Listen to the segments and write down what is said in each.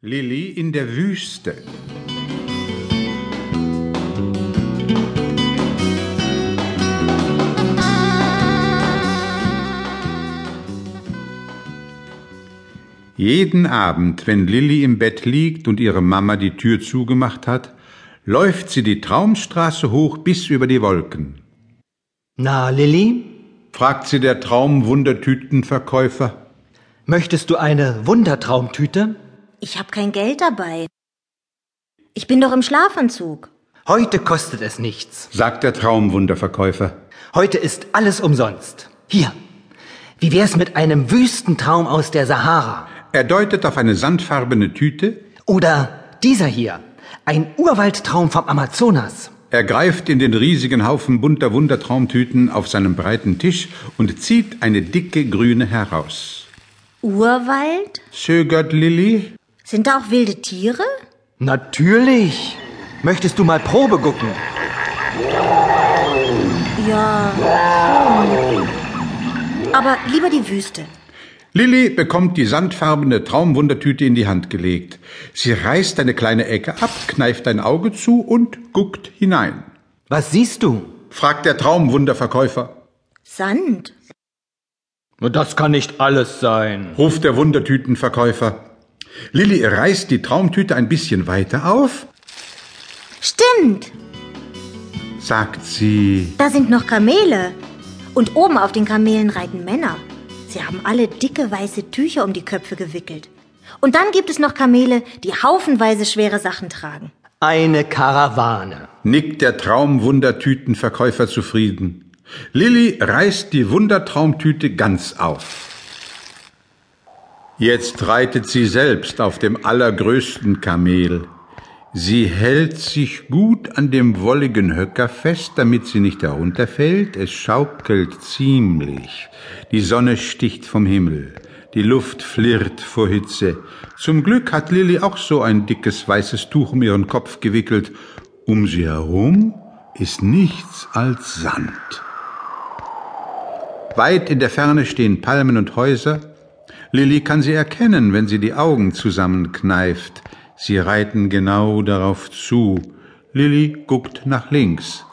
Lilli in der Wüste. Jeden Abend, wenn Lilli im Bett liegt und ihre Mama die Tür zugemacht hat, läuft sie die Traumstraße hoch bis über die Wolken. Na, Lilli, Fragt sie der Traumwundertütenverkäufer. möchtest du eine Wundertraumtüte? Ich habe kein Geld dabei. Ich bin doch im Schlafanzug. Heute kostet es nichts. sagt der Traumwunderverkäufer. Heute ist alles umsonst. Hier. Wie wär's mit einem Wüstentraum aus der Sahara? Er deutet auf eine sandfarbene Tüte, Oder dieser hier. Ein Urwaldtraum vom Amazonas. er greift in den riesigen Haufen bunter Wundertraumtüten auf seinem breiten Tisch und zieht eine dicke grüne heraus. Urwald? Zögert Lilli? Sind da auch wilde Tiere? Natürlich. Möchtest du mal Probe gucken? Ja. Aber lieber die Wüste. Lilli bekommt die sandfarbene Traumwundertüte in die Hand gelegt. Sie reißt eine kleine Ecke ab, kneift ein Auge zu und guckt hinein. Was siehst du? Fragt der Traumwunderverkäufer. Sand. Das kann nicht alles sein. ruft der Wundertütenverkäufer. Lilli reißt die Traumtüte ein bisschen weiter auf, Stimmt. sagt sie. Da sind noch Kamele. Und oben auf den Kamelen reiten Männer. Sie haben alle dicke weiße Tücher um die Köpfe gewickelt. Und dann gibt es noch Kamele, die haufenweise schwere Sachen tragen. Eine Karawane. nickt der Traumwundertütenverkäufer zufrieden. Lilli reißt die Wundertraumtüte ganz auf. Jetzt reitet sie selbst auf dem allergrößten Kamel. Sie hält sich gut an dem wolligen Höcker fest, damit sie nicht herunterfällt. Es schaukelt ziemlich. Die Sonne sticht vom Himmel. Die Luft flirrt vor Hitze. Zum Glück hat Lilli auch so ein dickes weißes Tuch um ihren Kopf gewickelt. Um sie herum ist nichts als Sand. Weit in der Ferne stehen Palmen und Häuser. Lilli kann sie erkennen, wenn sie die Augen zusammenkneift. Sie reiten genau darauf zu. Lilli guckt nach links.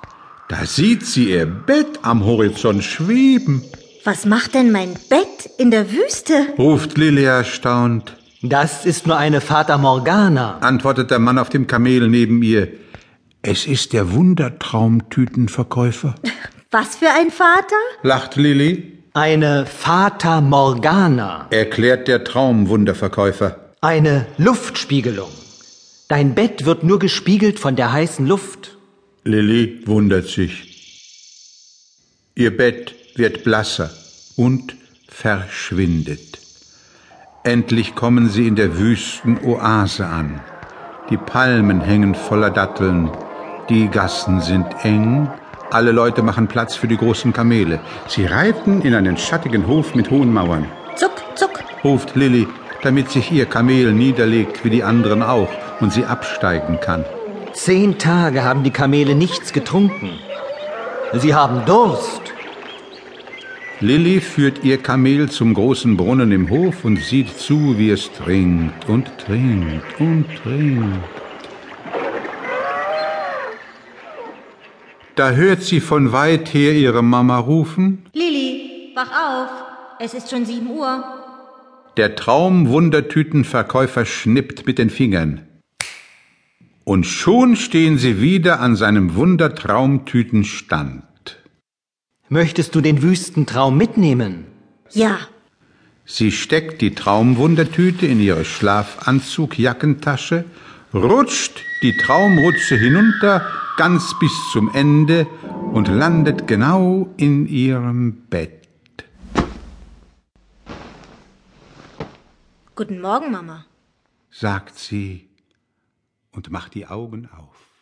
Da sieht sie ihr Bett am Horizont schweben, Was macht denn mein Bett in der Wüste? ruft Lilli erstaunt. Das ist nur eine Fata Morgana. Antwortet der Mann auf dem Kamel neben ihr. Es ist der Wundertraumtütenverkäufer, Was für ein Vater? lacht Lilli. Eine Fata Morgana. Erklärt der Traumwunderverkäufer. Eine Luftspiegelung. Dein Bett wird nur gespiegelt von der heißen Luft. Lilli wundert sich. Ihr Bett wird blasser und verschwindet. Endlich kommen sie in der wüsten Oase an. Die Palmen hängen voller Datteln, die Gassen sind eng, alle Leute machen Platz für die großen Kamele. Sie reiten in einen schattigen Hof mit hohen Mauern. Zuck, zuck. Ruft Lilli, damit sich ihr Kamel niederlegt wie die anderen auch und sie absteigen kann. Zehn Tage haben die Kamele nichts getrunken. Sie haben Durst. Lilli führt ihr Kamel zum großen Brunnen im Hof und sieht zu, wie es trinkt und trinkt und trinkt. Da hört sie von weit her ihre Mama rufen. Lilli, wach auf. Es ist schon sieben Uhr. Der Traumwundertütenverkäufer schnippt mit den Fingern. Und schon stehen sie wieder an seinem Wundertraumtütenstand. Möchtest du den Wüstentraum mitnehmen? Ja. Sie steckt die Traumwundertüte in ihre Schlafanzugjackentasche, rutscht die Traumrutsche hinunter ganz bis zum Ende und landet genau in ihrem Bett. Guten Morgen, Mama. sagt sie und macht die Augen auf.